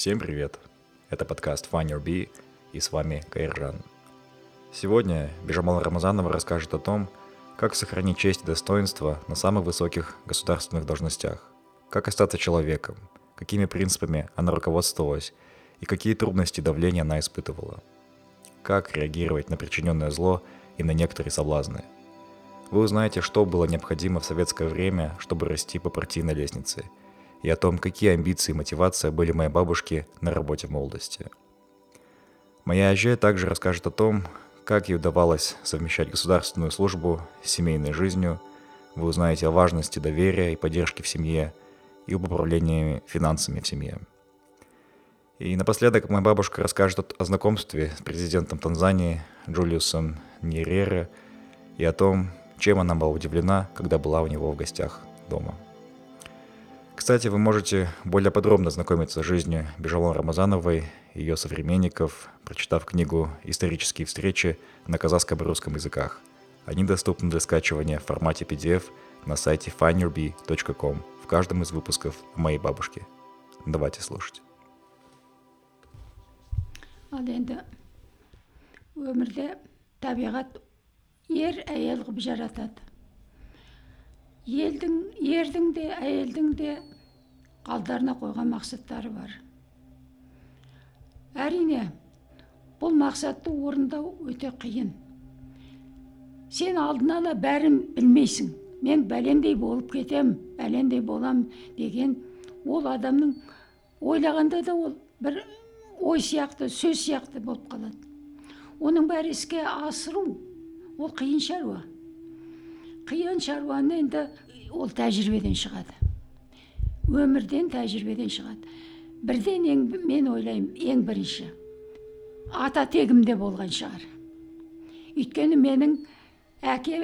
Всем привет! Это подкаст Find Your Bee и с вами Кайржан. Сегодня Бежамал Рамазанова расскажет о том, как сохранить честь и достоинство на самых высоких государственных должностях, как остаться человеком, какими принципами она руководствовалась и какие трудности давления она испытывала, как реагировать на причиненное зло и на некоторые соблазны. Вы узнаете, что было необходимо в советское время, чтобы расти по партийной лестнице – и о том, какие амбиции и мотивация были моей бабушки на работе в молодости. Моя Аже также расскажет о том, как ей удавалось совмещать государственную службу с семейной жизнью. Вы узнаете о важности доверия и поддержки в семье и об управлении финансами в семье. И напоследок моя бабушка расскажет о знакомстве с президентом Танзании Джулиусом Ньерере и о том, чем она была удивлена, когда была у него в гостях дома. Кстати, вы можете более подробно знакомиться с жизнью Бежалон Рамазановой и ее современников, прочитав книгу «Исторические встречи» на казахском и русском языках. Они доступны для скачивания в формате PDF на сайте findyourbe.com в каждом из выпусков моей бабушки. Давайте слушать. ал енді өмірде табиғат ер әйел қылып жаратады елдің ердің де әйелдің де алдарына қойған мақсаттары бар. Әрине бұл мақсатты орындау өте қиын. Сен алдын ала бәрін білмейсің. Мен бәлендей болып кетем бәлендей болам деген ол адамның ойлағанда да ол бір ой сияқты сөз сияқты болып қалады. Оның бәрі іске асыру ол қиын шаруа. Қиын шаруаны енді ол тәжірибеден шығады өмірден тәжірибеден шығады бірден ең, мен ойлаймын ең бірінші ата тегімде болған шығар өйткені менің әке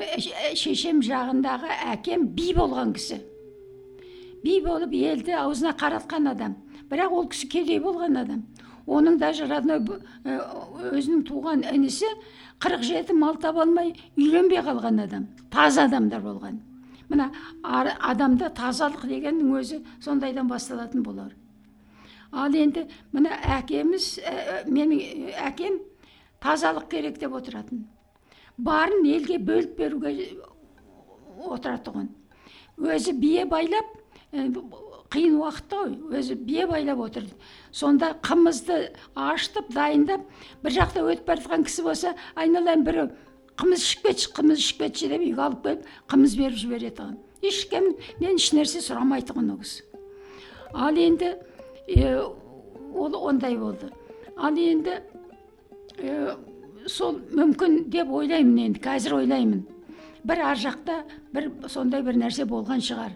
шешем жағындағы әкем би болған кісі би болып елді аузына қаратқан адам бірақ ол кісі кедей болған адам оның даже родной өзінің туған інісі қырық жеті мал таба алмай үйленбей қалған адам таза адамдар болған. Мына адамда тазалық дегеннің өзі сондайдан басталатын болар. Ал енді мына әкеміз ә, менің әкем тазалық керек деп отыратын. Барын елге бөліп беруге отыратұғын өзі бие байлап қиын уақытта өзі бие байлап отыр сонда қымызды ашытып дайындап бір жақта өтіп бара жатқан кісі болса айналайын біреу қымыз ішіп кетші қымыз ішіп кетші деп үйге алып келіп қымыз беріп жібереді ешкімнен ешнәрсе сұрамай тұғын ол кісі. Ал енді ол ондай болды. Ал енді сол мүмкін деп ойлаймын енді қазір ойлаймын. Бір ар жақта бір сондай бір нәрсе болған шығар.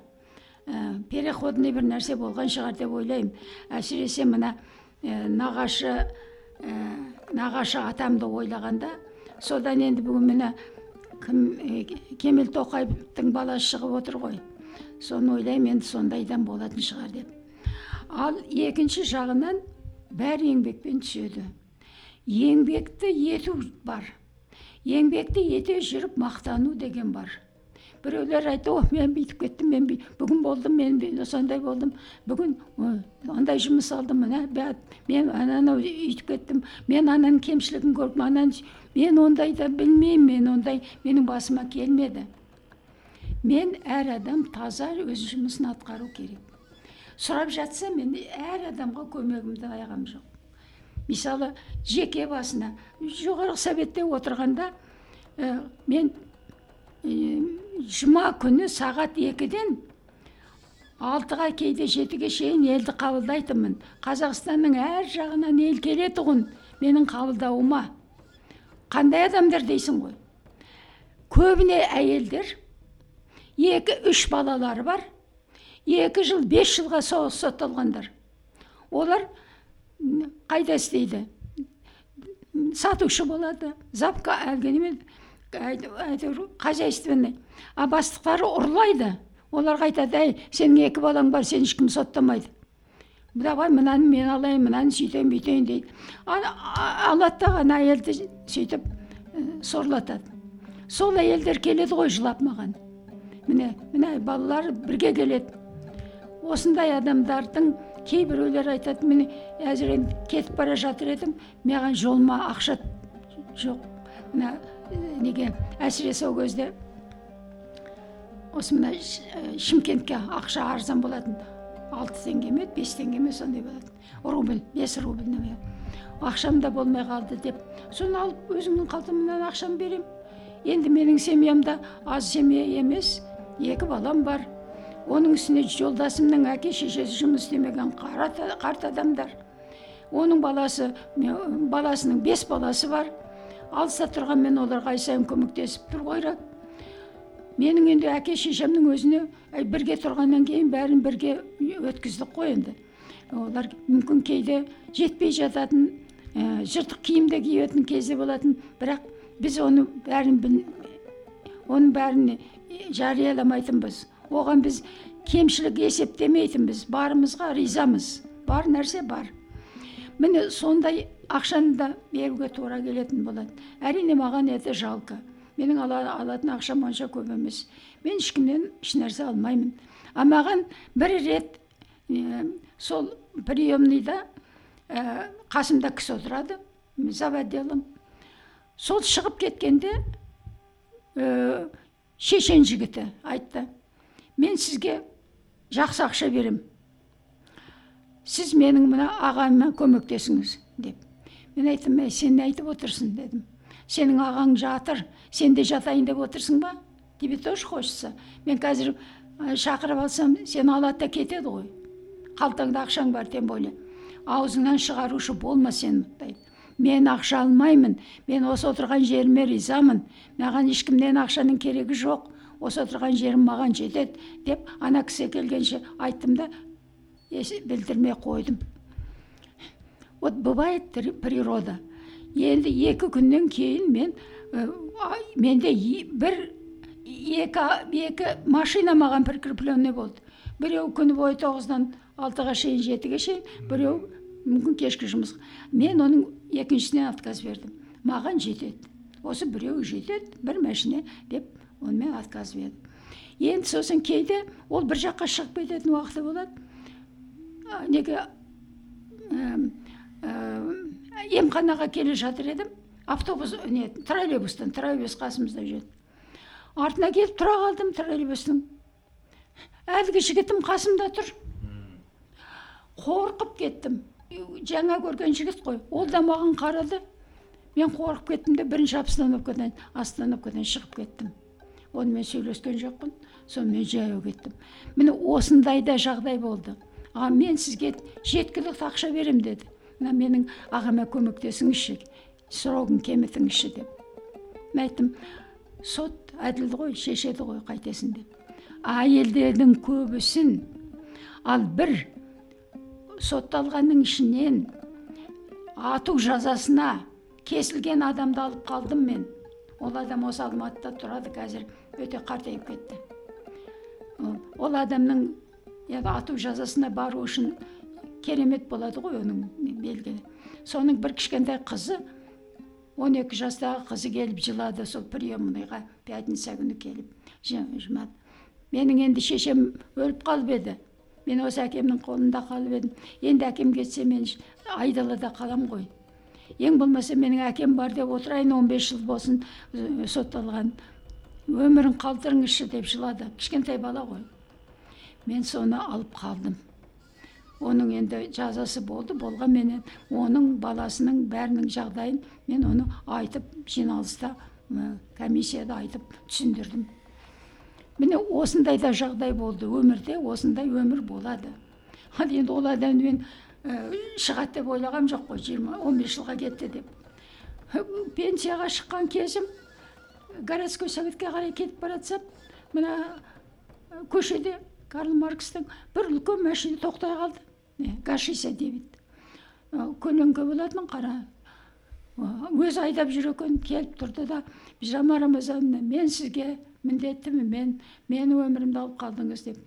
Ә, переходный бір нәрсе болған шығар деп ойлаймын. Әсіресе мына ә, нағашы ә, нағашы атамды ойлағанда содан енді бүгін міне кім ә, кемел тоқаевтың баласы шығып отыр ғой. Соны ойлаймын енді сондайдан болатын шығар деп. Ал екінші жағынан бәрі еңбекпен түседі. Еңбекті ету бар. Еңбекті ете жүріп мақтану деген бар. Біреулер айтты о мен бүйтіп кеттім мен бүгін болдым мен сондай болдым бүгін андай жұмыс алдым мына мен ананы үйтіп кеттім мен ананың кемшілігін көрдім ананы мен ондайды білмеймін мен ондай менің басыма келмеді мен әр адам таза өз жұмысын атқару керек сұрап жатса мен әр адамға көмегімді аяғам жоқ мысалы жеке басына жоғарғы советте отырғанда ә, мен жұма күні сағат екіден алтыға кейде жетіге шейін елді қабылдайтынмын қазақстанның әр жағынан ел келетұғын менің қабылдауыма қандай адамдар дейсің ғой көбіне әйелдер екі үш балалары бар екі жыл бес жылға соғыс сотталғандар олар қайда істейді сатушы болады запка әлгі әйтеуір хозяйственный а бастықтары ұрлайды. Оларға айтады әй сенің екі балаң бар сені ешкім соттамайды давай мынаны мен алайын мынаны сөйтейін бүйтейін дейді. Алады да ана әйелді сөйтіп сорлатады. Сол әйелдер келеді ғой жылап маған. Міне міне балалар бірге келеді осындай адамдардың кейбіреулер айтады міне әзір енді кетіп бара жатыр едім маған жолыма ақша жоқ мына неге әсіресе ол кезде осы мына шымкентке ақша арзан болатын алты теңге ме бес теңге ме сондай болатын рубль бес рубль ақшам да болмай қалды деп соны алып өзімнің қалтамнан ақшамды беремін енді менің семьямда аз семья емес екі балам бар оның үстіне жолдасымның әке шешесі жұмыс істемеген қарт адамдар оның баласы баласының бес баласы бар алыста тұрғанмен оларға ай сайын көмектесіп тұру керек менің енді әке шешемнің өзіне әй, бірге тұрғаннан кейін бәрін бірге өткіздік қой енді. Олар мүмкін кейде жетпей жататын ә, жыртық киімде киетін кезде болатын. Бірақ біз оны бәрін біл, оның бәрін жарияламайтынбыз. Оған біз кемшілік есептемейтінбіз. Барымызға ризамыз. Бар нәрсе бар. Міне сондай ақшаны да беруге тура келетін болады. Әрине маған это жалко. Менің ала, алатын ақшам онша көп емес. Мен ешкімнен ешнәрсе алмаймын. А маған бір рет ә, сол приемныйда ә, қасымда кісі отырады зав отделом сол шығып кеткенде ә, шешен жігіті айтты. Мен сізге жақсы ақша беремін сіз менің мына ағама көмектесіңіз деп. Мен айттым әй сен не айтып отырсың дедім. Сенің ағаң жатыр сен де жатайын деп отырсың ба? Тебе тоже хочется. Мен қазір шақырып алсам сені алады да кетеді ғой. Қалтаңда ақшаң бар тем более. Аузыңнан шығарушы болма сен дейді мен ақша алмаймын. Мен осы отырған жеріме ризамын. Маған ешкімнен ақшаның керегі жоқ. Осы отырған жерім маған жетеді деп ана кісі келгенше айттым да білдірмей қойдым. Вот бывает природа. Енді екі күннен кейін мен ай, менде бір екі, екі машина маған прикрепленный болды. Біреу күні бойы тоғыздан алтыға шейін жетіге шейін біреу мүмкін кешкі жұмыс. Мен оның екіншісіне отказ бердім. Маған жетеді. Осы біреу жетеді бір машина деп онымен отказ бердім. Енді сосын кейде ол бір жаққа шығып кететін уақыты болады. Неге емханаға келе жатыр едім автобус не троллейбустан троллейбус қасымызда жүреді. Артына келіп тұра қалдым троллейбустың. Әлгі жігітім қасымда тұр. Қорқып кеттім. Жаңа көрген жігіт қой. Ол да маған қарады. Мен қорқып кеттім де бірінші остановкадан остановкадан шығып кеттім. Онымен сөйлескен жоқпын сонымен жаяу кеттім. Міне осындай да жағдай болды. А мен сізге жеткілікті ақша беремін деді. Мына менің ағама көмектесіңізші срогын кемітіңізші деп. Мен айттым сот әділ ғой шешеді ғой қайтесің деп. Әйелдердің көбісін ал бір сотталғанның ішінен ату жазасына кесілген адамды алып қалдым мен. Ол адам осы алматыда тұрады қазір өте қартайып кетті. Ол- адамның енді ату жазасына бару үшін керемет болады ғой оның белгілі соның бір кішкентай қызы 12 жастағы қызы келіп жылады сол приемныйға пятница күні келіп менің енді шешем өліп қалып еді мен осы әкемнің қолында қалып едім енді әкем кетсе мен айдалада қалам ғой ең болмаса менің әкем бар деп отырайын 15 жыл болсын сотталған өмірін қалдырыңызшы деп жылады кішкентай бала ғой мен соны алып қалдым оның енді жазасы болды болғанменен оның баласының бәрінің жағдайын мен оны айтып жиналыста комиссияда айтып түсіндірдім міне осындай да жағдай болды өмірде осындай өмір болады ал енді ол адамды мен ә, шығады деп ойлағам жоқ қой жиырма он бес жылға кетті деп пенсияға шыққан кезім городской советке қарай кетіп бара жатсам мына көшеде карл маркстың бір үлкен машина тоқтай қалды. Газ шестьдесят девять көлеңке болатын қара. Ы, өзі айдап жүр екен келіп тұрды да бижама рамазановна мен сізге міндеттімін мен мені өмірімді алып қалдыңыз деп.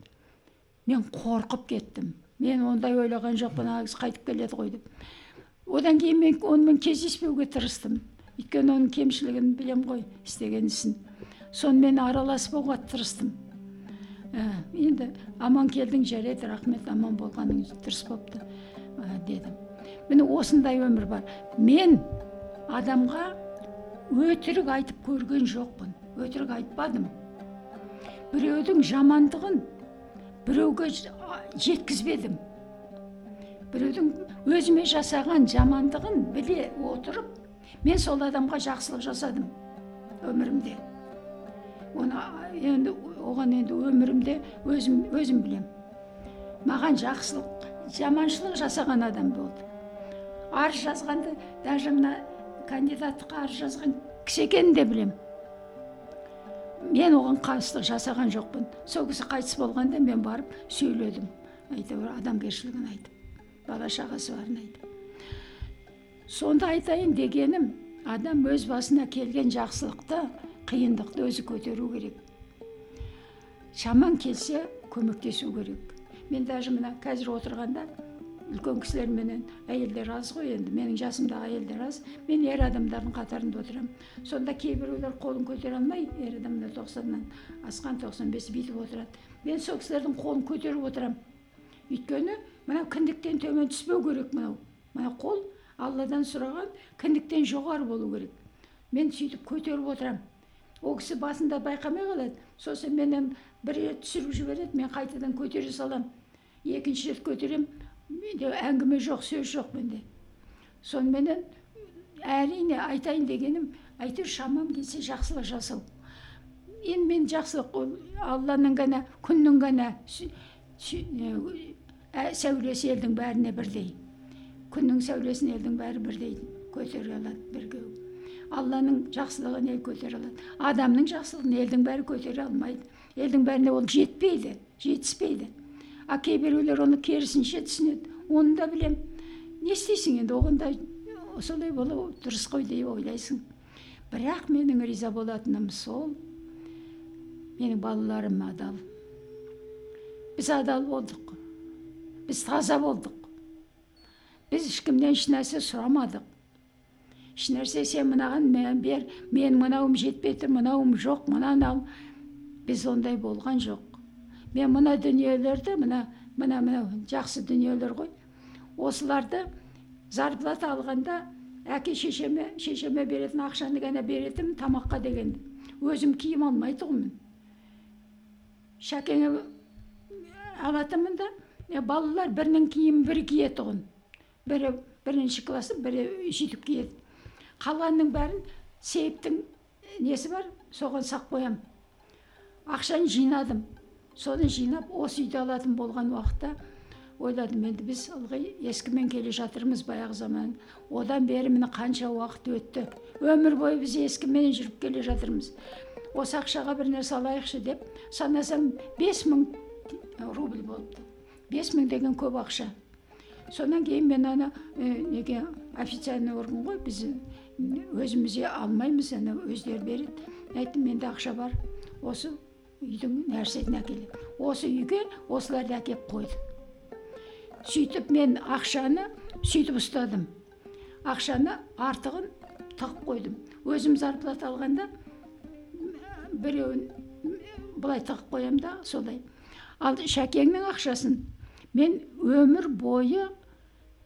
Мен қорқып кеттім. Мен ондай ойлаған жоқпын кісі қайтып келеді ғой деп. Одан кейін мен онымен кездеспеуге тырыстым. Өйткені оның кемшілігін білем ғой істеген ісін. Сонымен араласпауға тырыстым. Ә, енді аман келдің жарайды рахмет аман болғаның дұрыс болыпты ә, дедім міне осындай өмір бар мен адамға өтірік айтып көрген жоқпын өтірік айтпадым біреудің жамандығын біреуге жеткізбедім біреудің өзіме жасаған жамандығын біле отырып мен сол адамға жақсылық жасадым өмірімде оны енді оған енді өмірімде өзім өзім білем маған жақсылық жаманшылық жасаған адам болды. Арыз жазғанды даже мына кандидаттыққа арыз жазған кісі екенін де білем мен оған қарсылық жасаған жоқпын. Сол кісі қайтыс болғанда мен барып сөйледім. Әйтеуір адамгершілігін айтып бала шағасы барын айтып сонда айтайын дегенім адам өз басына келген жақсылықты қиындықты өзі көтеру керек. Шаман келсе көмектесу керек. Мен даже мына қазір отырғанда үлкен кісілерменен әйелдер аз ғой енді менің жасымдағы әйелдер аз. Мен ер адамдардың қатарында отырамын сонда кейбіреулер қолын көтере алмай ер адамдар тоқсаннан асқан тоқсан бес бүйтіп отырады. Мен сол кісілердің қолын көтеріп отырамын өйткені мынау кіндіктен төмен түспеу керек мынау. Мына қол алладан сұраған кіндіктен жоғары болу керек. Мен сөйтіп көтеріп отырамын ол кісі басында байқамай қалады. Сосын менен бір рет түсіріп жібереді мен қайтадан көтере саламын екінші рет көтеремін менде әңгіме жоқ сөз жоқ менде. Соныменен әрине айтайын дегенім әйтеуір шамам келсе жақсылық жасау. Енді мен жақсылық ол алланың ғана күннің ғана ә, сәулесі елдің бәріне бірдей күннің сәулесін елдің бәрі бірдей көтере алады бірге алланың жақсылығын ел көтере алады. Адамның жақсылығын елдің бәрі көтере алмайды. Елдің бәріне ол жетпейді жетіспейді. А кейбіреулер оны керісінше түсінеді. Оны да білем не істейсің енді оған да солай болу дұрыс қой деп ойлайсың. Бірақ менің риза болатыным сол менің балаларым адал. Біз адал болдық. Біз таза болдық. Біз ешкімнен ешнәрсе сұрамадық. Ешнәрсе сен мынаған бер мен мынауым жетпей тұр мынауым жоқ мынаны ал. Біз ондай болған жоқ. Мен мына дүниелерді мына мына мынау жақсы дүниелер ғой. Осыларды зарплата алғанда әке шешеме шешеме беретін ақшаны ғана беретінмін тамаққа деген. Өзім киім алмай тұғынмын шәкеңе алатынмын да балалар бірінің киімін бірі кие тұғын бірі бірінші классы бірі сөйтіп киеді. Қалғанның бәрін сейіптің несі бар? Соған сақ қоямын ақшаны жинадым. Соны жинап осы үйді алатын болған уақытта ойладым енді біз ылғи ескімен келе жатырмыз баяғы заман. Одан бері міне қанша уақыт өтті. Өмір бойы біз ескімен жүріп келе жатырмыз. Осы ақшаға бір нәрсе алайықшы деп санасам бес мың рубль болыпты. Бес мың деген көп ақша. Содан кейін мен ана неге официальный орган ғой біз өзіміз алмаймыз ана өздері береді айттым менде ақша бар осы үйдің нәрсесін әкеледі. Осы үйге осыларды әкеліп қойды. Сөйтіп мен ақшаны сөйтіп ұстадым. Ақшаны артығын тығып қойдым. Өзім зарплата алғанда біреуін былай тығып қоямын да солай. Ал шәкеңнің ақшасын мен өмір бойы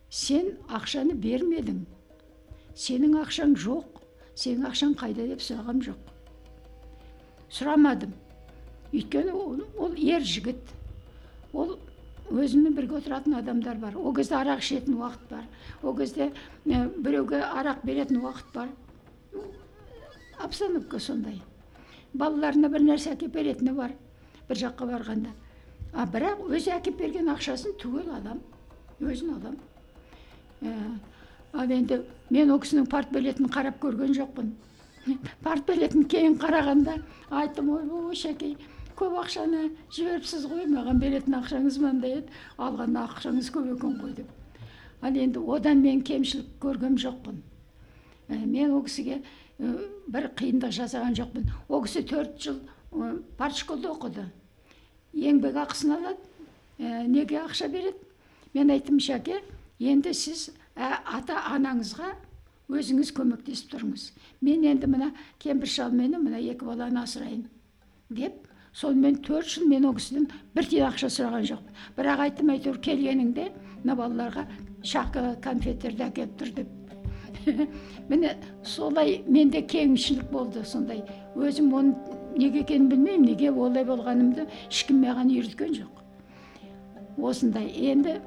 сен ақшаны бермедің. Сенің ақшаң жоқ сенің ақшаң қайда деп сұрағам жоқ. Сұрамадым. Өйткені ол, ол ер жігіт ол өзімен бірге отыратын адамдар бар ол кезде арақ ішетін уақыт бар ол кезде ә, біреуге арақ беретін уақыт бар обстановка сондай балаларына бір нәрсе әкеліп беретіні бар бір жаққа барғанда а бірақ өзі әкеліп берген ақшасын түгел алам өзін алам ә, ал енді мен ол кісінің партбилетін қарап көрген жоқпын партбилетін кейін қарағанда айттым ойбой шәке көп ақшаны жіберіпсіз ғой маған беретін ақшаңыз мынандай еді алған ақшаңыз көп екен ғой деп. Ал енді одан мен кемшілік көрген жоқпын. Ә, мен ол кісіге ә, бір қиындық жасаған жоқпын. Ол кісі төрт жыл ә, партшколда оқыды. Еңбек ақысын алады ә, неге ақша береді? Мен айттым шәке енді сіз ә, ата анаңызға өзіңіз көмектесіп тұрыңыз. Мен енді мына кемпір шалменен мына екі баланы асырайын деп сонымен төрт жыл мен ол кісіден бір тиын ақша сұраған жоқпын. Бірақ айттым әйтеуір келгеніңде мына балаларға шақы конфеттерді әкеліп тұр деп. Міне солай менде кеңшілік болды сондай. Өзім оны неге екенін білмеймін неге олай болғанымды ешкім маған үйреткен жоқ. Осындай. Енді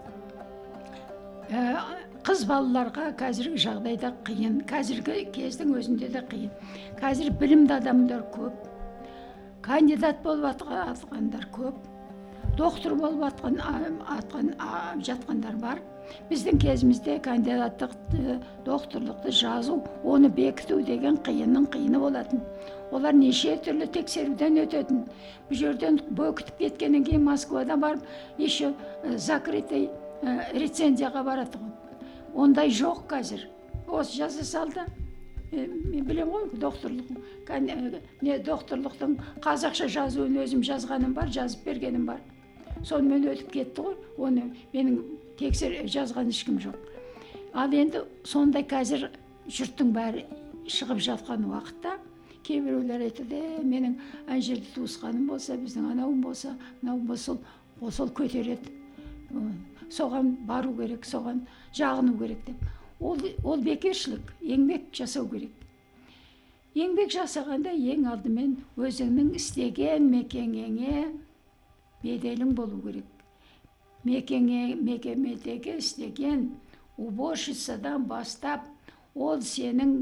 ә, қыз балаларға қазіргі жағдайда қиын. Қазіргі кездің өзінде де қиын. Қазір білімді адамдар көп. Кандидат болып жатқандар көп. Доктор болып атқан, атқан, жатқандар бар. Біздің кезімізде кандидаттық докторлықты жазу оны бекіту деген қиынның қиыны болатын. Олар неше түрлі тексеруден өтетін. Бұл жерден бекітіп кеткеннен кейін москвада барып еще закрытый рецензияға барады ондай жоқ қазір. Осы жаза салды. Мен білемін ғой докторлық не докторлықтың қазақша жазуын өзім жазғаным бар жазып бергенім бар. Сонымен өтіп кетті ғой оны менің тексер жазған ешкім жоқ. Ал енді сондай қазір жұрттың бәрі шығып жатқан уақытта кейбіреулер айтады е менің ана жерде туысқаным болса біздің анауым болса мынауым болса сол сол көтереді. Соған бару керек соған жағыну керек деп. Ол, ол бекершілік еңбек жасау керек. Еңбек жасағанда ең алдымен өзіңнің істеген мекенеңе беделің болу керек. Мекеңе мекемедегі істеген уборщицадан бастап ол сенің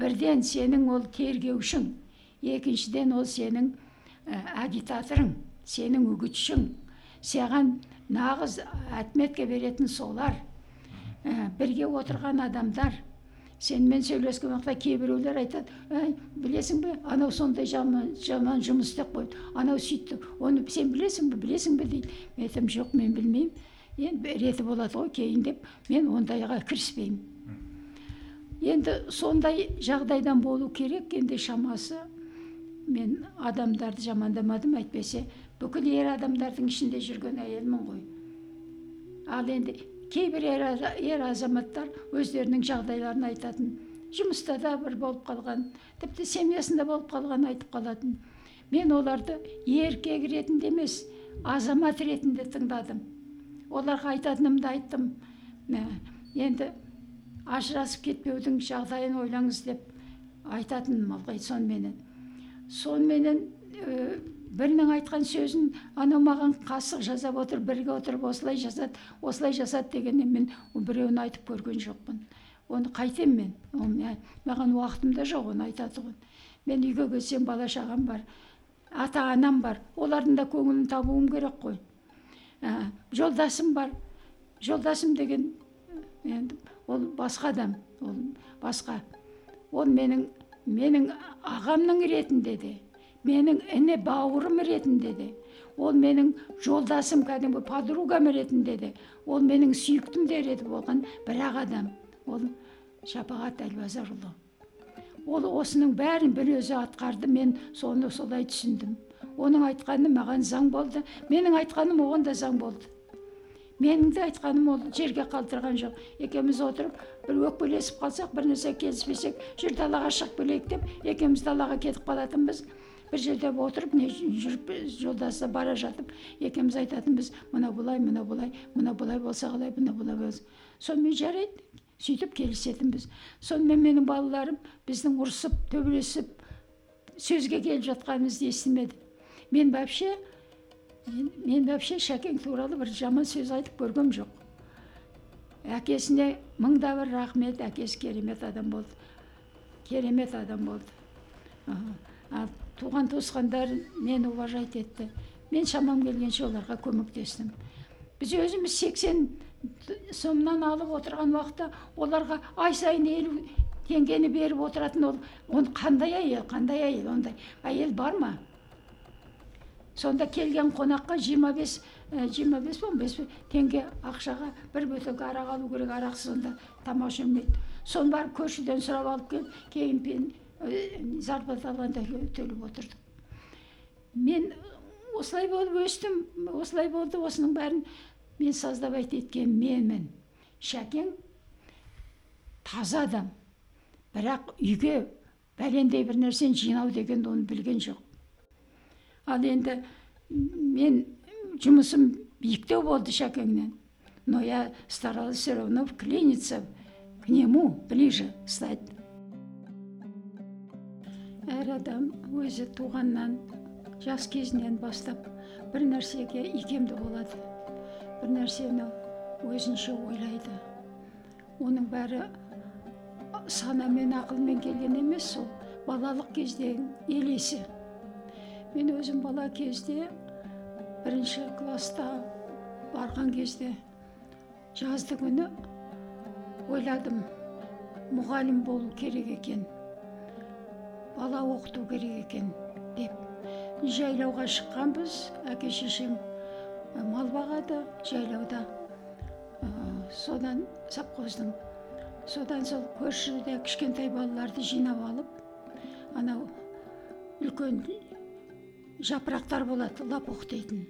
бірден сенің ол тергеушің екіншіден ол сенің ә, агитаторың сенің үгітшің. Саған нағыз отметка беретін солар ә, бірге отырған адамдар сенімен сөйлескен уақытта кейбіреулер айтады әй білесің бе анау сондай жаман, жаман жұмыс істеп қойды анау сөйтті оны сен білесің бе білесің бе дейді. Мен айтамын жоқ мен білмеймін енді реті болады ғой кейін деп мен ондайға кіріспеймін. Енді сондай жағдайдан болу керек енді шамасы мен адамдарды жамандамадым әйтпесе бүкіл ер адамдардың ішінде жүрген әйелмін ғой. Ал енді кейбір ер, ер азаматтар өздерінің жағдайларын айтатын. Жұмыста да бір болып қалған тіпті семьясында болып қалған айтып қалатын. Мен оларды еркек ретінде емес азамат ретінде тыңдадым. Оларға айтатынымды айттым. Енді ажырасып кетпеудің жағдайын ойлаңыз деп айтатыным ылғи соныменен соныменен бірінің айтқан сөзін анау маған қасық жасап отыр бірге отырып осылай жасады осылай жасады дегеннен мен біреуін айтып көрген жоқпын. Оны қайтемін мен? Маған уақытым да жоқ оны айтатұғын мен үйге келсем бала шағам бар ата анам бар олардың да көңілін табуым керек қой. Ә, жолдасым бар. Жолдасым деген енді ол басқа адам ол басқа. Ол менің менің ағамның ретінде де. Менің іні бауырым ретінде де ол менің жолдасым кәдімгі подругам ретінде де ол менің сүйіктім де реті болған бір ақ адам. Ол шапағат әлбазарұлы ол осының бәрін бір өзі атқарды мен соны солай түсіндім. Оның айтқаны маған заң болды. Менің айтқаным оған да заң болды. Менің де айтқаным ол жерге қалдырған жоқ. Екеуміз отырып бір өкпелесіп қалсақ бір нәрсе келіспесек жүр далаға шығып келейік деп екеуміз далаға кетіп қалатынбыз. Бір жерде отырып не жүріп жолдасы бара жатып екеуміз айтатынбыз мынау былай мынау былай мынау былай болса қалай мынау былай болса сонымен жарайды сөйтіп келісетінбіз сонымен менің балаларым біздің ұрысып төбелесіп сөзге келіп жатқанымызды естімеді. Мен вообще мен, вообще шәкең туралы бір жаман сөз айтып көргем жоқ. Әкесіне мың да бір рахмет әкесі керемет адам болды. Керемет адам болды. Туған туысқандар мені уважать етті? Мен шамам келгенше оларға көмектестім. Біз өзіміз сексен сомнан алып отырған уақытта оларға ай сайын елу теңгені беріп отыратын ол оны қандай әйел қандай әйел ондай әйел бар ма? Сонда келген қонаққа жиырма бес жиырма бес он бес теңге ақшаға бір бөтелке арақ алу керек арақсыз онда тамақ жемейді. Соны барып көршіден сұрап алып келіп кейін зарплата алғанда төлеп отырдық мен осылай болып өстім осылай болды осының бәрін мен создавать еткен менмін шәкең таза адам. Бірақ үйге бәлендей бір нәрсені жинау дегенді оны білген жоқ. Ал енді мен жұмысым биіктеу болды шәкеңнен. Но я старалась все равно вклиниться к нему ближе стать әр адам өзі туғаннан жас кезінен бастап бір нәрсеге икемді болады бір нәрсені өзінше ойлайды оның бәрі санамен ақылмен келген емес сол балалық кездегі елесі мен өзім бала кезде бірінші класста барған кезде жазды күні ойладым мұғалім болу керек екен бала оқыту керек екен деп. Жайлауға шыққанбыз әке шешем мал бағады жайлауда. Содан совхоздың содан сол көршіде кішкентай балаларды жинап алып анау үлкен жапырақтар болады лопух дейтін.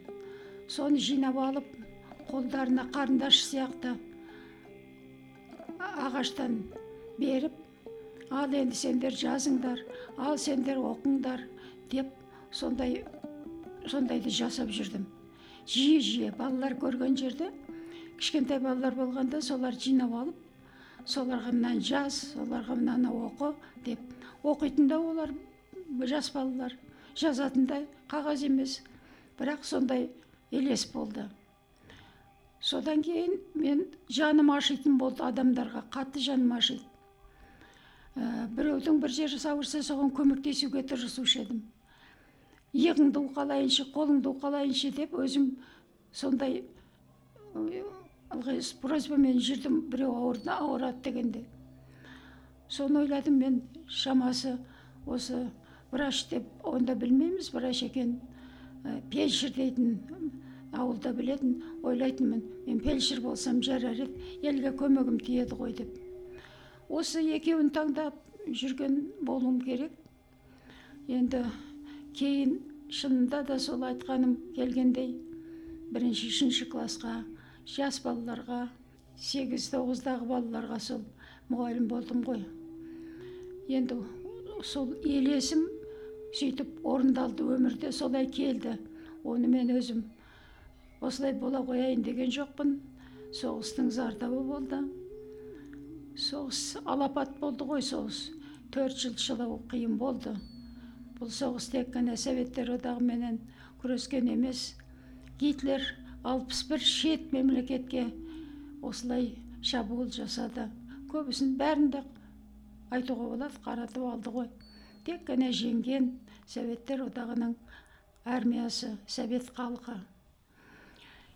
Соны жинап алып қолдарына қарындаш сияқты ағаштан беріп ал енді сендер жазыңдар ал сендер оқыңдар деп сондай сондайды жасап жүрдім. Жиі жиі балалар көрген жерде кішкентай балалар болғанда солар жинап алып соларға мынаны жаз соларға мынаны оқы деп. Оқитын да олар жас балалар жазатын да қағаз емес бірақ сондай елес болды. Содан кейін мен жаным ашитын болды адамдарға қатты жаным ашиды ә, біреудің бір жері ауырса соған көмектесуге тырысушы едім. Иығыңды уқалайыншы қолыңды уқалайыншы деп өзім сондай ылғи просьбамен жүрдім біреу ауырды ауырады дегенде. Соны ойладым мен шамасы осы врач деп онда білмейміз врач екен ә, фельдшер дейтін ауылда білетін ойлайтынмын мен фельдшер болсам жарар еді елге көмегім тиеді ғой деп. Осы екеуін таңдап жүрген болуым керек. Енді кейін шынында да сол айтқаным келгендей бірінші үшінші классқа жас балаларға сегіз тоғыздағы балаларға сол мұғалім болдым ғой. Енді сол елесім сөйтіп орындалды өмірде солай келді. Оны мен өзім осылай бола қояйын деген жоқпын. Соғыстың зардабы болды. Соғыс алапат болды ғой соғыс. Төрт жыл шылау қиын болды. Бұл соғыс тек қана советтер одағыменен күрескен емес. Гитлер 61 шет мемлекетке осылай шабуыл жасады. Көбісін бәрін де айтуға болады қаратып алды ғой. Тек қана жеңген советтер одағының армиясы совет халқы.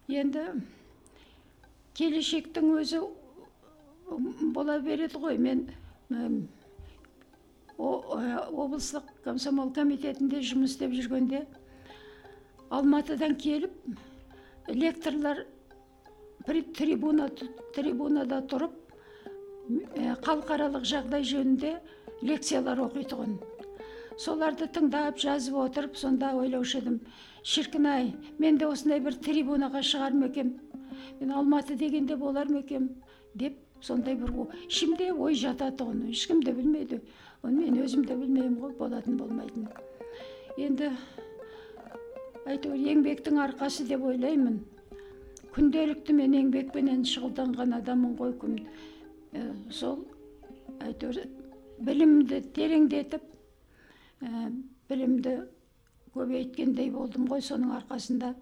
Енді келешектің өзі бола береді ғой. Мен ә, облыстық комсомол комитетінде жұмыс істеп жүргенде алматыдан келіп лекторлар трибуна трибунада тұрып ә, халықаралық жағдай жөнінде лекциялар оқитұғын. Соларды тыңдап жазып отырып сонда ойлаушы едім шіркін ай мен де осындай бір трибунаға шығар ма екем мен алматы дегенде болар ма екем деп сондай бір ішімде ой жататұғын ешкім де білмейді. Оны мен өзім де білмеймін ғой болатын болмайтын енді әйтеуір еңбектің арқасы деп ойлаймын. Күнделікті мен еңбекпенен шұғылданған адаммын ғой күн ә, сол әйтеуір білімді тереңдетіп ә, білімді көбейткендей болдым ғой соның арқасында.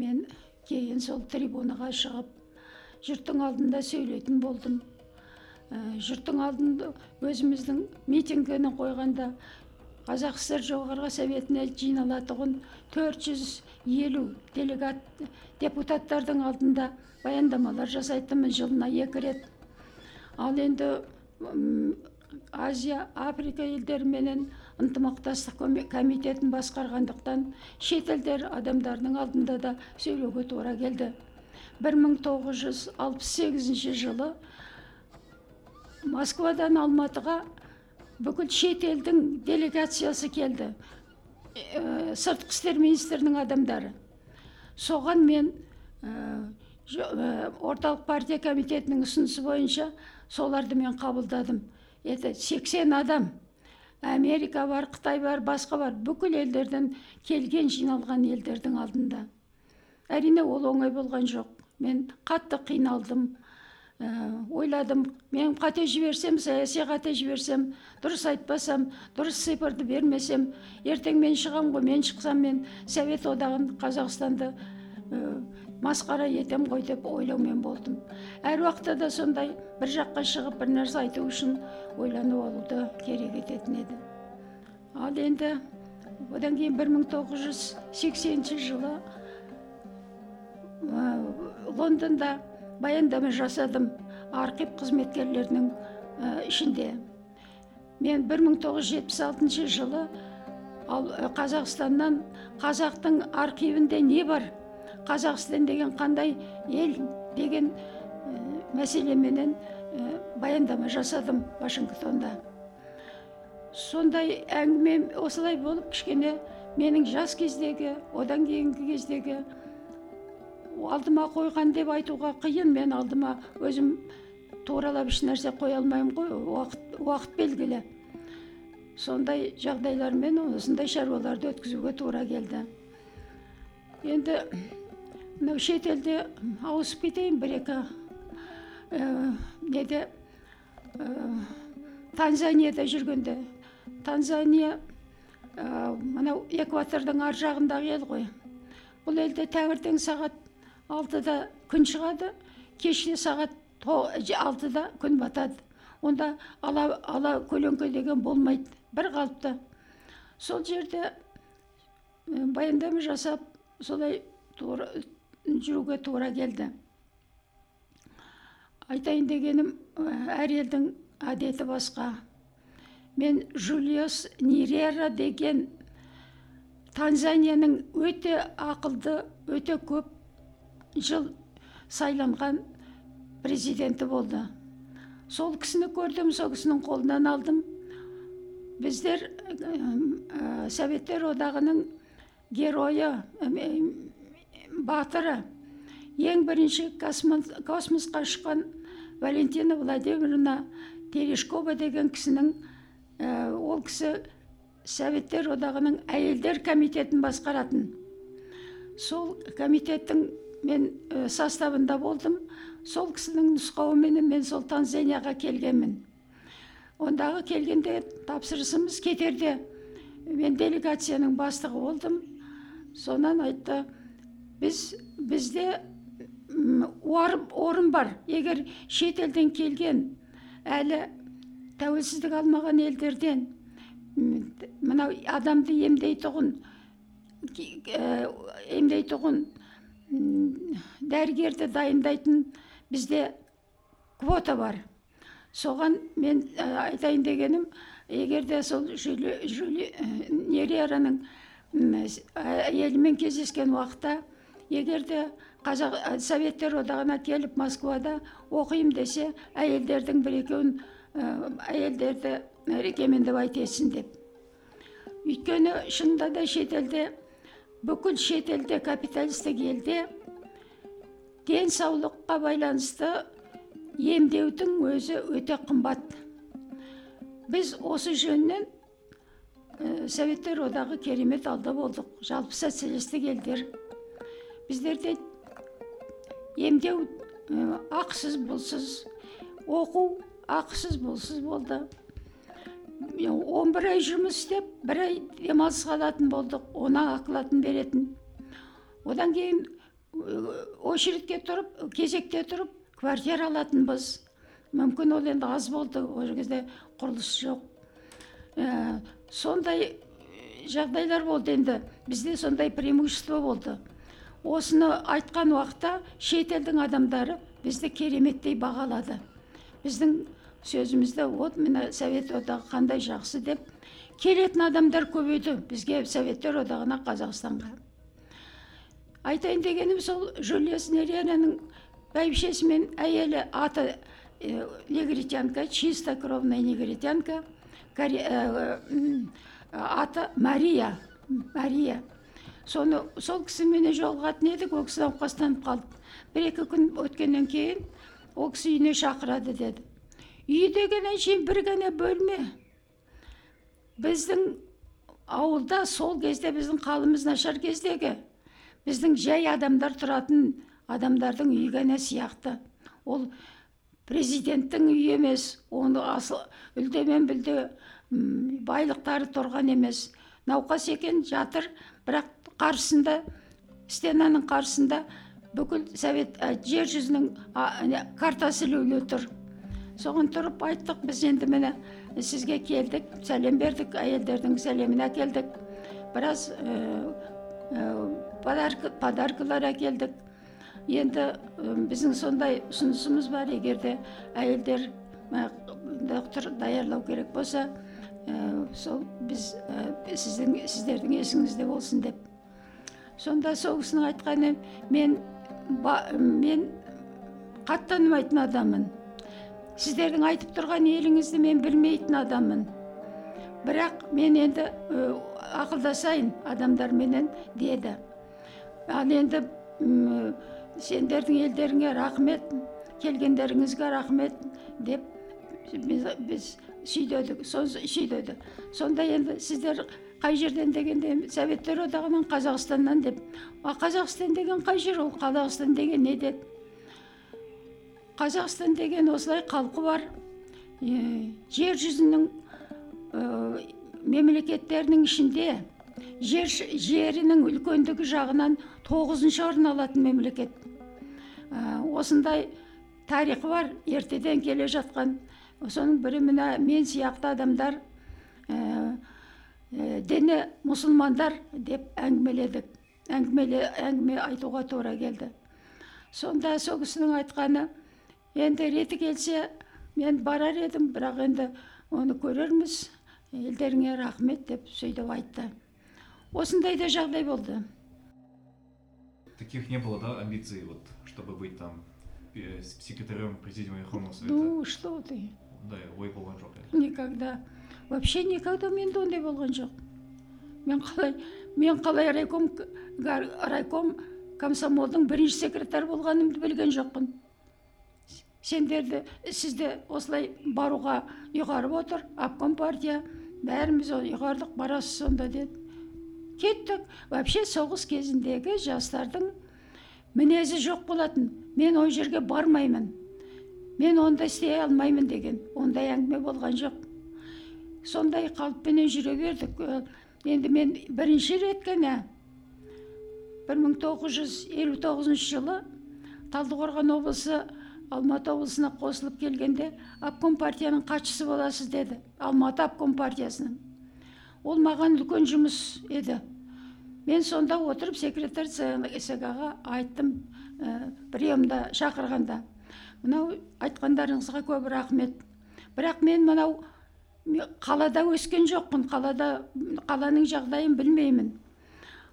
Мен кейін сол трибунаға шығып жұрттың алдында сөйлейтін болдым. Ә, жұрттың алдында өзіміздің митингіні қойғанда қазақ сср жоғарғы советіне жиналатұғын 450 делегат депутаттардың алдында баяндамалар жасайтынмын жылына екі рет. Ал енді азия африка елдеріменен ынтымақтастық коми- комитетін басқарғандықтан шет елдер адамдарының алдында да сөйлеуге тура келді. 1968 жылы москвадан алматыға бүкіл шет елдің делегациясы келді. Э, сыртқы істер министрінің адамдары. Соған мен ә, ә, орталық партия комитетінің ұсынысы бойынша соларды мен қабылдадым. Это 80 адам. Америка бар қытай бар басқа бар. Бүкіл елдерден келген жиналған елдердің алдында. Әрине ол оңай болған жоқ. Мен қатты қиналдым. Ә, ойладым мен қате жіберсем саяси қате жіберсем дұрыс айтпасам дұрыс цифрды бермесем ертең мен шығам ғой мен шықсам мен совет одағын қазақстанды ә, масқара етем ғой деп ойлаумен болдым. Әр уақытта да сондай бір жаққа шығып бір нәрсе айту үшін ойланып алуды керек ететін еді. Ал енді одан кейін 1980 жылы ә, лондонда баяндама жасадым архив қызметкерлерінің ә, ішінде. Мен 1976 жылы ал ә, қазақстаннан қазақтың архивінде не бар? Қазақстан деген қандай ел деген ә, мәселеменен баяндама жасадым вашингтонда. Сондай әңгіме осылай болып кішкене менің жас кездегі одан кейінгі кездегі алдыма қойған деп айтуға қиын. Мен алдыма өзім туралап еш нәрсе қоя алмаймын ғой. Уақыт, уақыт белгілі. Сондай жағдайлармен осындай шаруаларды өткізуге тура келді. Енді мынау шетелде ауысып кетейін бір екі ә, неде ә, танзанияда жүргенде. Танзания ә, мынау экватордың ар жағындағы ел ғой. Бұл елде таңертең сағат алтыда күн шығады кеште сағат алтыда күн батады онда ала, ала көлеңке деген болмайды бір қалыпты сол жерде баяндама жасап солай тура, жүруге тура келді айтайын дегенім әр елдің әдеті басқа мен жулиус нирера деген танзанияның өте ақылды өте көп жыл сайланған президенті болды. Сол кісіні көрдім сол кісінің қолынан алдым. Біздер ә, советтер одағының геройы батыры. Ең бірінші космосқа ұшқан валентина владимировна терешкова деген кісінің ә, ол кісі советтер одағының әйелдер комитетін басқаратын. Сол комитеттің мен ә, составында болдым. Сол кісінің нұсқауыменен мен сол танзанияға келгенмін. Ондағы келгенде тапсырысымыз кетерде. Мен делегацияның бастығы болдым. Сонан айтты біз бізде орын бар. Егер шетелден келген әлі тәуелсіздік алмаған елдерден мынау адамды емдейтұғын емдейтұғын дәрігерді дайындайтын бізде квота бар. Соған мен айтайын дегенім егер де сол жюли нерияраның әйелімен кездескен уақытта егер де қазақ советтер одағына келіп москвада оқимын десе әйелдердің бір екеуін әйелдерді рекомендовать етсін деп. Өйткені шынында да шетелде бүкіл шетелде капиталистік елде денсаулыққа байланысты емдеудің өзі өте қымбат. Біз осы жөнінен ә, советтер одағы керемет алда болдық. Жалпы социалистік елдер. Біздерде емдеу ә, ақысыз бұлсыз оқу ақысыз бұлсыз болды. Он бір ай жұмыс істеп бір ай демалысқа алатын болдық оны ақылатын беретін. Одан кейін очередьке тұрып кезекте тұрып квартира алатынбыз мүмкін ол енді аз болды ол кезде құрылыс жоқ. Ә, сондай жағдайлар болды енді. Бізде сондай преимущество болды. Осыны айтқан уақытта шетелдің адамдары бізді кереметтей бағалады. Біздің сөзімізді вот міне совет одағы қандай жақсы деп келетін адамдар көбейді бізге советтер одағына қазақстанға айтайын дегенім сол жулиус нерераның бәйбішесі мен әйелі аты ә, негритянка чисто кровная негритянка ә, аты мария мария соны сол кісіменен жолығатын едік ол кісі науқастанып қалды бір екі күн өткеннен кейін ол кісі үйіне шақырады деді үй деген әншейін бір ғана бөлме. Біздің ауылда сол кезде біздің қалымыз нашар кездегі. Біздің жай адамдар тұратын адамдардың үйі ғана сияқты. Ол президенттің үйі емес оны асыл үлдемен бүлде м, байлықтары тұрған емес. Науқас екен жатыр бірақ қарсысында стенаның қарсысында бүкіл совет жер жүзінің картасы ілулі тұр. Соған тұрып айттық біз енді міне сізге келдік сәлем бердік әйелдердің сәлемін әкелдік біраз подарка, подаркалар әкелдік енді біздің сондай ұсынысымыз бар егер де әйелдер доктор даярлау керек болса ә, сол біз ә, сіздің сіздердің есіңізде болсын деп сонда сол кісінің айтқаны мен ба, мен қатты адаммын сіздердің айтып тұрған еліңізді мен білмейтін адаммын. Бірақ мен енді ö, ақылдасайын адамдарменен деді. Ал енді сендердің елдеріңе рахмет келгендеріңізге рахмет деп біз, біз сүйдедік сүйдеді сонда енді сіздер қай жерден дегенде советтер одағынан қазақстаннан деп. А қазақстан деген қай жер? Ол қазақстан деген не деді қазақстан деген осылай халқы бар. Жер жүзінің мемлекеттерінің ішінде жер жерінің үлкендігі жағынан тоғызыншы орын алатын мемлекет. Ә, осындай тарихы бар ертеден келе жатқан. Соның бірі мына мен сияқты адамдар ә, ә, мұсылмандар деп әңгімеледік. Әңгімеле әңгіме айтуға тура келді. Сонда сол кісінің айтқаны енді реті келсе мен барар едім бірақ енді оны көрерміз. Елдеріңе рахмет деп сөйтіп айтты. Осындай да жағдай болды. Таких не было, да, амбиций, вот, чтобы быть там э, с- секретарем президиума Верховного Совета? ну что ты. Да, ой болған жоқ никогда. Вообще никогда менде ондай болған жоқ мен қалай мен қалай райком райком комсомолдың бірінші секретары болғанымды білген жоқпын. Сендерді сізді осылай баруға ұйғарып отыр обком партия бәріміз ұйғардық барасыз сонда деді кеттік. Вообще соғыс кезіндегі жастардың мінезі жоқ болатын. Мен ол жерге бармаймын. Мен онда істей алмаймын деген. Ондай әңгіме болған жоқ. Сондай қалыппенен жүре бердік. Енді мен бірінші рет қана 1959 жылы талдықорған облысы алматы облысына қосылып келгенде обком партияның хатшысы боласыз деді. Алматы обком партиясының. Ол маған үлкен жұмыс еді. Мен сонда отырып секретарь ға айттым ә, приемда шақырғанда. Мынау айтқандарыңызға көп рахмет. Бірақ мен мынау қалада өскен жоқпын. Қалада қаланың жағдайын білмеймін.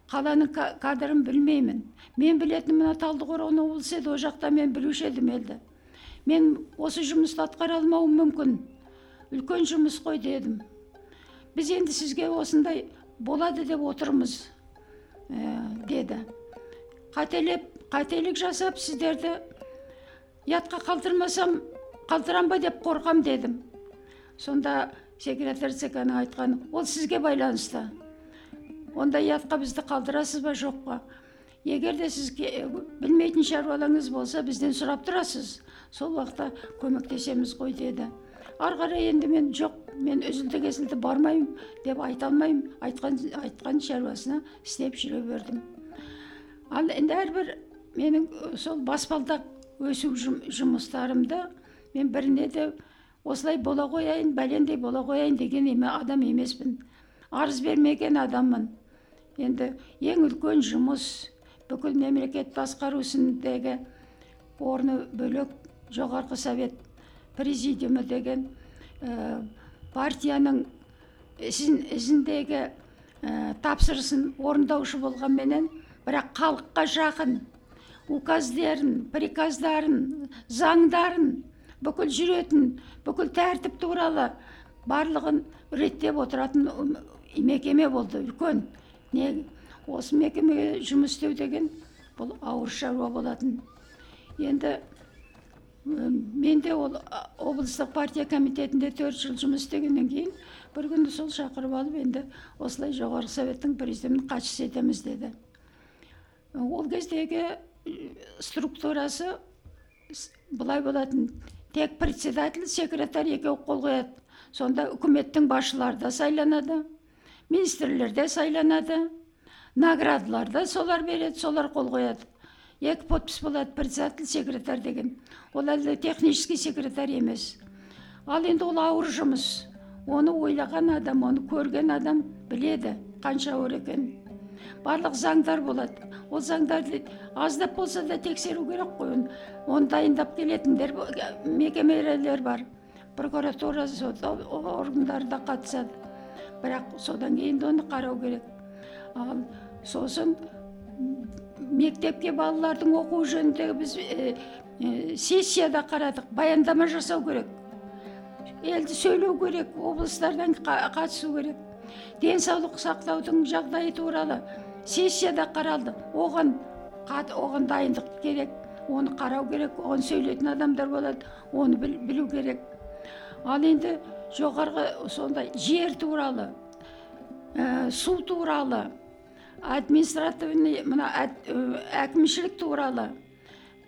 Қаланың ка- кадрын білмеймін. Мен білетін мына талдықорған облысы еді ол жақта мен білуші едім елді. Мен осы жұмысты атқара алмауым мүмкін. Үлкен жұмыс қой дедім. Біз енді сізге осындай болады деп отырмыз ә, деді. Қателеп қателік жасап сіздерді ұятқа қалдырмасам қалдырам ба деп қорқам дедім. Сонда секретарь цк ның айтқаны ол сізге байланысты. Онда ұятқа бізді қалдырасыз ба жоқ па? Егер де сіз ке- білмейтін шаруаларыңыз болса бізден сұрап тұрасыз. Сол уақытта көмектесеміз ғой деді. Ары қарай енді мен жоқ мен үзілді кесілді бармаймын деп айта алмаймын. Айтқан айтқан шаруасына істеп жүре бердім. Ал енді әрбір менің ö, сол баспалдақ өсу жұм- жұмыстарымды мен біріне де осылай бола қояйын бәлендей бола қояйын деген еме- адам емеспін. Арыз бермеген адаммын. Енді ең үлкен жұмыс бүкіл мемлекет басқару ісіндегі орны бөлек жоғарғы совет президиумы деген ә, партияның ізін, ізіндегі ә, тапсырысын орындаушы болғанменен бірақ халыққа жақын указдерін приказдарын заңдарын бүкіл жүретін бүкіл тәртіп туралы барлығын реттеп отыратын мекеме болды үлкен. Осы мекемеге жұмыс істеу деген бұл ауыр шаруа болатын. Енді мен де ол облыстық партия комитетінде төрт жыл жұмыс істегеннен кейін бір күні сол шақырып алып енді осылай жоғарғы советтің президиумын хатшысы етеміз деді. Ол кездегі структурасы былай болатын. Тек председатель секретарь екеуі қол қояды. Сонда үкіметтің басшылары да сайланады министрлер де сайланады. Наградалар да солар береді солар қол қояды. Екі подпись болады председатель секретарь деген. Ол әлде технический секретарь емес. Ал енді ол ауыр жұмыс. Оны ойлаған адам оны көрген адам біледі қанша ауыр екенін. Барлық заңдар болады. Ол заңдарды аздап болса да тексеру керек қой. Оны оны дайындап келетіндер мекемелер бар. Прокуратура сот органдары да қатысады. Бірақ содан кейін оны қарау керек. Ал сосын мектепке балалардың оқуы жөніндегі біз сессияда қарадық баяндама жасау керек. Елді сөйлеу керек облыстардан қа- қатысу керек. Денсаулық сақтаудың жағдайы туралы сессияда қаралды. Оған оған дайындық керек оны қарау керек оған сөйлейтін адамдар болады оны біл- білу керек. Ал енді жоғарғы сондай жер туралы ә, су туралы административный мына ә, әкімшілік туралы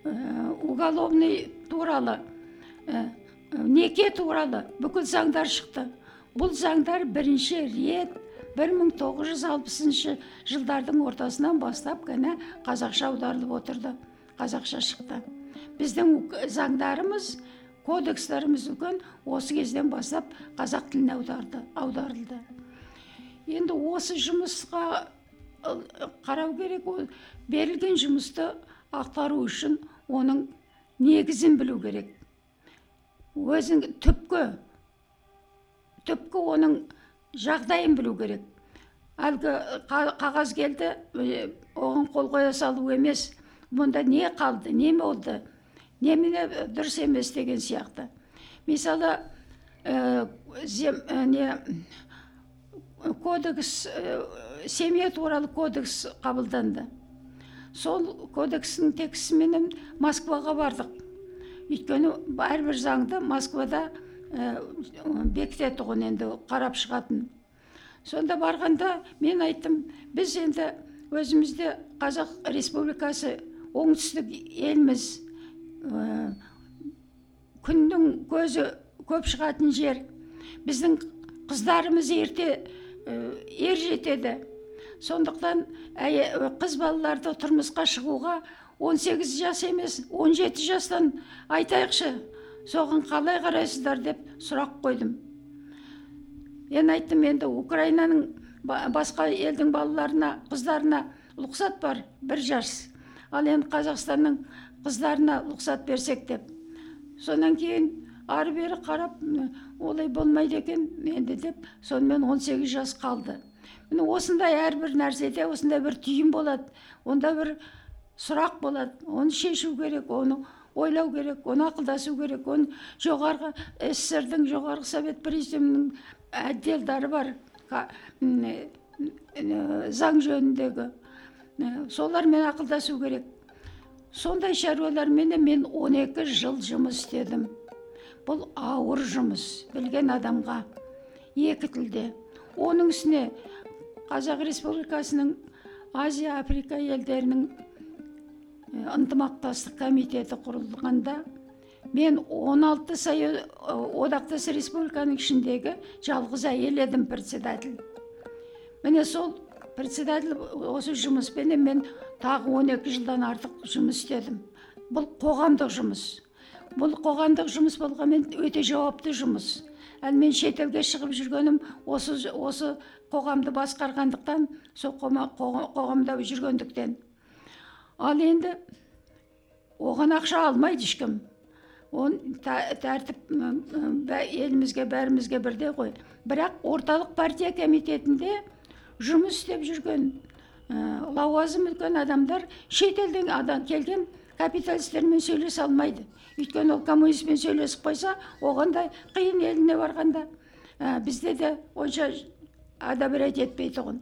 ә, уголовный туралы ә, неке туралы бүкіл заңдар шықты. Бұл заңдар бірінші рет 1960 жылдардың ортасынан бастап қана қазақша аударылып отырды қазақша шықты. Біздің заңдарымыз кодекстарымыз үлкен осы кезден бастап қазақ тіліне аударды аударылды. Енді осы жұмысқа қарау керек ол. Берілген жұмысты атқару үшін оның негізін білу керек. Өзің түпкі түпкі оның жағдайын білу керек. Әлгі қа- қағаз келді оған қол қоя салу емес. Мұнда не қалды не болды немене дұрыс емес деген сияқты. Мысалы ә, зем, ә, не кодекс ә, семья туралы кодекс қабылданды. Сол кодекстің текстіменен москваға бардық. Өйткені әрбір заңды москвада ә, бекітеді ғой енді қарап шығатын. Сонда барғанда мен айттым біз енді өзімізде қазақ республикасы оңтүстік елміз ә, күннің көзі көп шығатын жер. Біздің қыздарымыз ерте ә, ер жетеді сондықтан қыз балаларды тұрмысқа шығуға 18 жас емес 17 жастан айтайықшы. Соған қалай қарайсыздар деп сұрақ қойдым. Мен айттым енді украинаның ба- басқа елдің балаларына қыздарына ұлықсат бар бір жас. Ал енді қазақстанның қыздарына ұлықсат берсек деп. Содан кейін ары бері қарап "М, олай болмайды екен. Енді деп сонымен 18 жас қалды. Міне осындай әрбір нәрседе осындай бір түйін болады. Онда бір сұрақ болады. Оны шешу керек оны ойлау керек оны ақылдасу керек. Оны жоғарғы сссрдің жоғарғы совет президиумының отделдары бар. Заң жөніндегі. Солармен ақылдасу керек. Сондай шаруалармен мен 12 жыл жұмыс істедім. Бұл ауыр жұмыс білген адамға. Екі тілде. Оның үстіне қазақ республикасының азия африка елдерінің ынтымақтастық комитеті құрылғанда мен 16 сая одақтас республиканың ішіндегі жалғыз әйел едім председатель. Міне сол председатель осы жұмыспенен мен тағы 12 жылдан артық жұмыс істедім. Бұл қоғамдық жұмыс. Бұл қоғамдық жұмыс болғанмен өте жауапты жұмыс. Ал мен шетелге шығып жүргенім осы осы қоғамды басқарғандықтан сол қоғамда жүргендіктен. Ал енді оған ақша алмайды ешкім. Он тә- тәртіп елімізге бәрімізге бірдей ғой. Бірақ орталық партия комитетінде жұмыс істеп жүрген ә, лауазым үлкен адамдар шетелден адам келген капиталистермен сөйлесе алмайды. Өйткені ол коммунистпен сөйлесіп қойса оған да қиын еліне барғанда бізде де онша одобрять етпей тұғын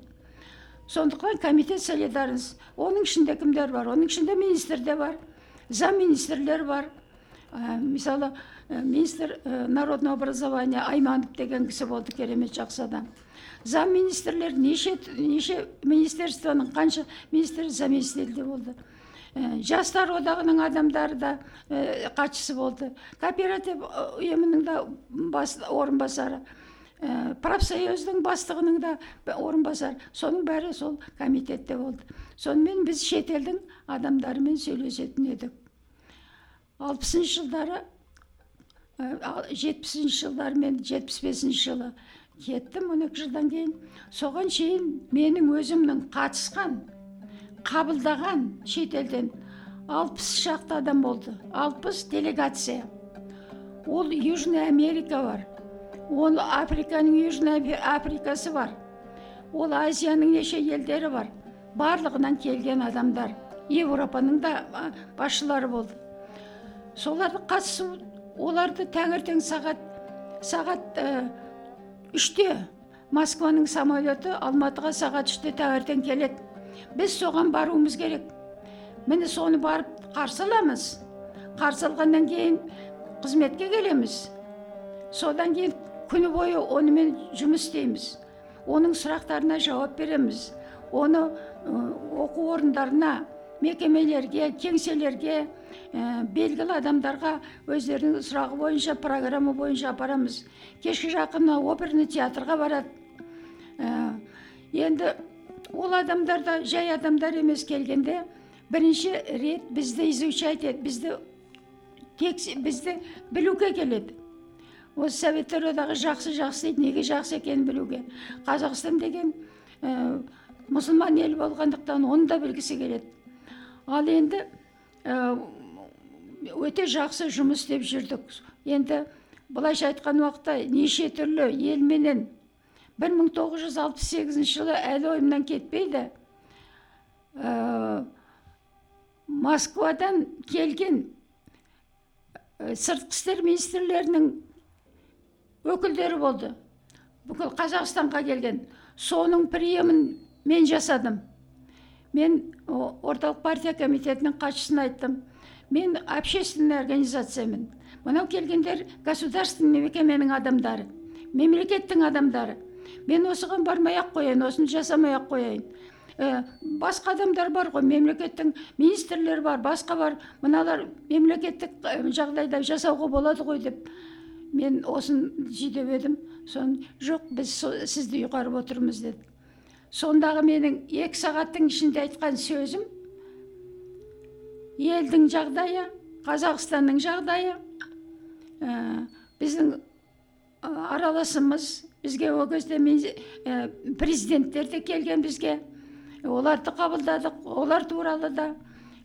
сондықтан комитет солидарность оның ішінде кімдер бар? Оның ішінде министр де бар замминистрлер бар. Ә, мысалы министр ә, народного образования айманов деген кісі болды керемет жақсы адам. Зам министрлер неше неше министерствоның қанша министр заместитель болды. Жастар одағының адамдары да ә, хатшысы болды. Кооператив ә, ұйымының да бас, орынбасары. Ә, профсоюздың бастығының да орынбасары. Соның бәрі сол комитетте болды. Сонымен біз шетелдің адамдарымен сөйлесетін едік. Алпысыншы жылдары жетпісінші жылдары мен жетпіс бесінші жылы кеттім он екі жылдан кейін. Соған шейін менің өзімнің қатысқан қабылдаған шетелден алпыс шақты адам болды. Алпыс делегация. Ол южная америка бар. Ол африканың южный Афри- африкасы бар. Ол азияның неше елдері бар. Барлығынан келген адамдар. Европаның да басшылары болды. Солардың қатысу оларды таңертең сағат сағат ә, үште москваның самолеті алматыға сағат үште таңертең келеді. Біз соған баруымыз керек. Міне соны барып қарсы аламыз қарсы алғаннан кейін қызметке келеміз. Содан кейін күні бойы онымен жұмыс істейміз. Оның сұрақтарына жауап береміз. Оны оқу орындарына мекемелерге кеңселерге белгілі адамдарға өздерінің сұрағы бойынша программа бойынша апарамыз. Кешке жақын оперный театрға барады. Енді ол адамдар да жай адамдар емес келгенде бірінші рет бізді изучать ет бізді текс- бізді білуге келеді. Осы советтер одағы жақсы жақсы дейді неге жақсы екенін білуге. Қазақстан деген ә, мұсылман ел болғандықтан оны да білгісі келеді. Ал енді ә, өте жақсы жұмыс істеп жүрдік. Енді былайша айтқан уақытта неше түрлі елменен 1968 жылы әлі ойымнан кетпейді ә, москвадан келген сыртқы істер министрлерінің өкілдері болды бүкіл қазақстанға келген соның приемын мен жасадым мен орталық партия комитетінің хатшысына айттым мен общественный организациямын мынау келгендер государственный мекеменің адамдары мемлекеттің адамдары мен осыған бармай ақ қояйын осыны жасамай ақ қояйын. Ә, басқа адамдар бар ғой мемлекеттің министрлері бар басқа бар. Мыналар мемлекеттік жағдайда жасауға болады ғой деп мен осын сөйтіп едім. Соны жоқ біз сізді ұйғарып отырмыз деді сондағы менің екі сағаттың ішінде айтқан сөзім елдің жағдайы қазақстанның жағдайы ә, біздің араласымыз бізге ол кезде ә, президенттер де келген бізге. Оларды қабылдадық олар туралы да.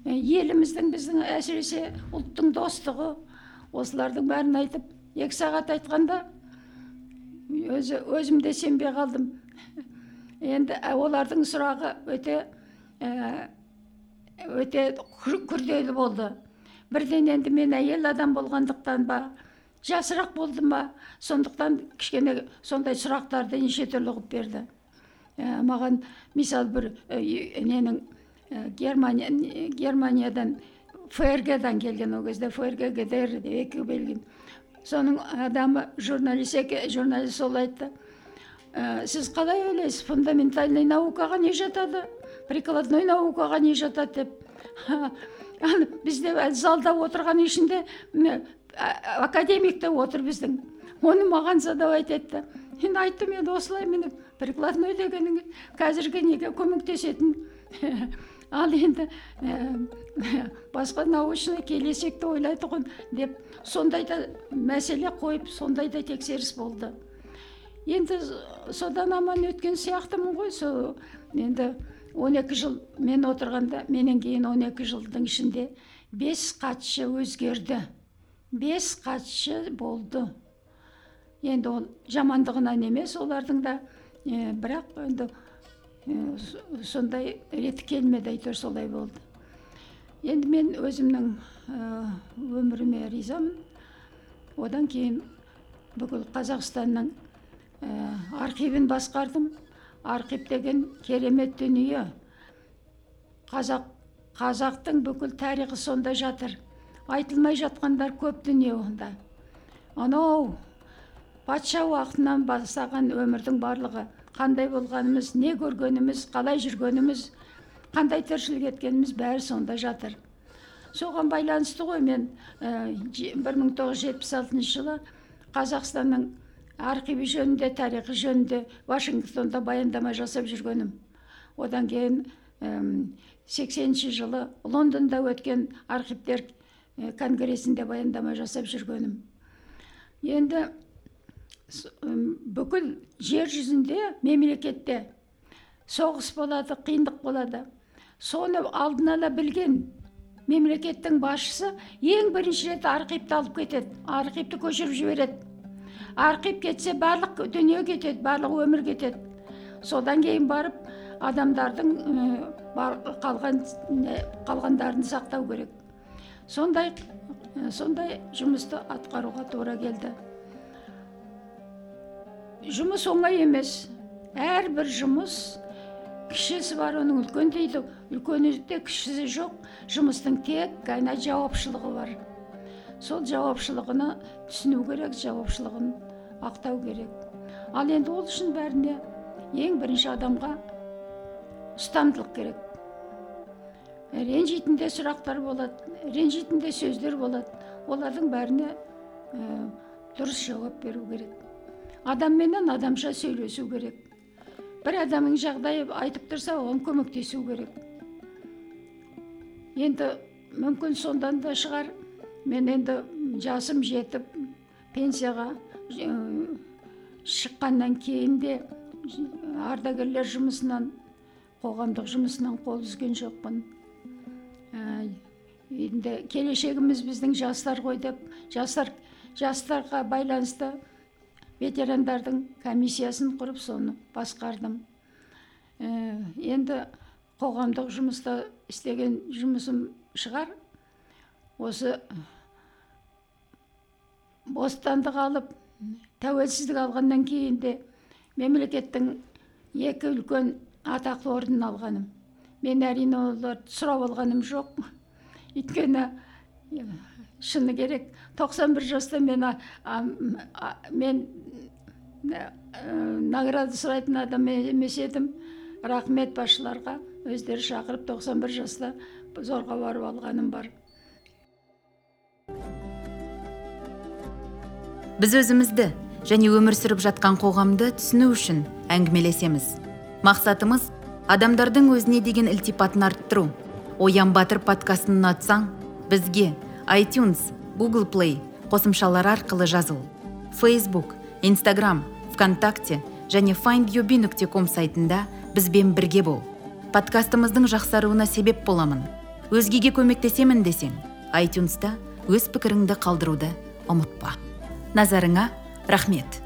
Еліміздің біздің әсіресе ұлттың достығы осылардың бәрін айтып екі сағат айтқанда өзі өзім де сенбей қалдым. Енді олардың сұрағы өте өте күр- күрделі болды. Бірден енді мен әйел адам болғандықтан ба жасырақ болдым ба сондықтан кішкене сондай сұрақтарды неше түрлі қылып берді. Ә, маған мысалы бір ә, ненің ә, германия германиядан фрг-дан келген ол кезде фрг гдр екі белген соның адамы журналист еке- журналист сол айтты. «Ә, сіз қалай ойлайсыз фундаментальный наукаға не жатады? Прикладной наукаға не жатады деп. Бізде әлі залда отырған ішінде академик те отыр біздің. Оны маған задавать етті енді айттым енді осылай міне прикладной дегенің қазіргі неге көмектесетін? Ал енді басқа научный келешекті ойлайды ғой деп сондай да мәселе қойып сондай да тексеріс болды. Енді содан аман өткен сияқтымын ғой. Сол енді 12 жыл мен отырғанда менен кейін 12 жылдың ішінде бес хатшы өзгерді. Бес хатшы болды. Енді ол жамандығынан емес олардың да. Бірақ енді сондай реті келмеді әйтеуір солай болды. Енді мен өзімнің өміріме ризамын. Одан кейін бүкіл қазақстанның архивін басқардым. Архив деген керемет дүние. Қазақ қазақтың бүкіл тарихы сонда жатыр. Айтылмай жатқандар көп дүние онда. Анау патша уақытынан бастаған өмірдің барлығы қандай болғанымыз не көргеніміз қалай жүргеніміз қандай тіршілік еткеніміз бәрі сонда жатыр. Соған байланысты ғой мен бір мың тоғыз жүз жетпіс алтыншы жылы қазақстанның архиві жөнінде тарихы жөнінде вашингтонда баяндама жасап жүргенім. Одан кейін сексенінші жылы лондонда өткен архивтер конгрессінде баяндама жасап жүргенім. Енді бүкіл жер жүзінде мемлекетте соғыс болады қиындық болады. Соны алдын ала білген мемлекеттің басшысы ең бірінші рет архивті алып кетеді архивті көшіріп жібереді. Архив кетсе барлық дүние кетеді барлық өмір кетеді. Содан кейін барып адамдардың қалған қалғандарын сақтау керек. Сондай сондай жұмысты атқаруға тура келді. Жұмыс оңай емес. Әрбір жұмыс кішісі бар оның үлкен дейді. Үлкені де кішісі жоқ. Жұмыстың тек қана жауапшылығы бар. Сол жауапшылығына түсіну керек жауапшылығын ақтау керек. Ал енді ол үшін бәріне ең бірінші адамға ұстамдылық керек. Ренжитін де сұрақтар болады ренжитін де сөздер болады. Олардың бәріне ә, дұрыс жауап беру керек. Адамменен адамша сөйлесу керек. Бір адамның жағдайы айтып тұрса оған көмектесу керек. Енді мүмкін сондан да шығар. Мен енді жасым жетіп пенсияға шыққаннан кейін де ардагерлер жұмысынан қоғамдық жұмысынан қол үзген жоқпын. Енді келешегіміз біздің жастар ғой деп жастар жастарға байланысты ветерандардың комиссиясын құрып соны басқардым. Ә, енді қоғамдық жұмыста істеген жұмысым шығар. Осы бостандық алып тәуелсіздік алғаннан кейін де мемлекеттің екі үлкен атақты орнын алғаным. Мен әрине оларды сұрап алғаным жоқ. Өйткені шыны керек. 91 жаста мен мен ә, награда сұрайтын адам емес едім. Рахмет басшыларға. Өздері шақырып 91 жаста зорға барып алғаным бар. Біз өзімізді және өмір сүріп жатқан қоғамды түсіну үшін әңгімелесеміз. Мақсатымыз адамдардың өзіне деген ілтипатын арттыру. Оян батыр подкастын ұнатсаң бізге iTunes, Google Play қосымшалары арқылы жазыл. Facebook, Instagram, вконтакте және findyobi.com сайтында бізбен бірге бол. Подкастымыздың жақсаруына себеп боламын. Өзгеге көмектесемін десең айтюнста өз пікіріңді қалдыруды ұмытпа. Назарыңа рахмет.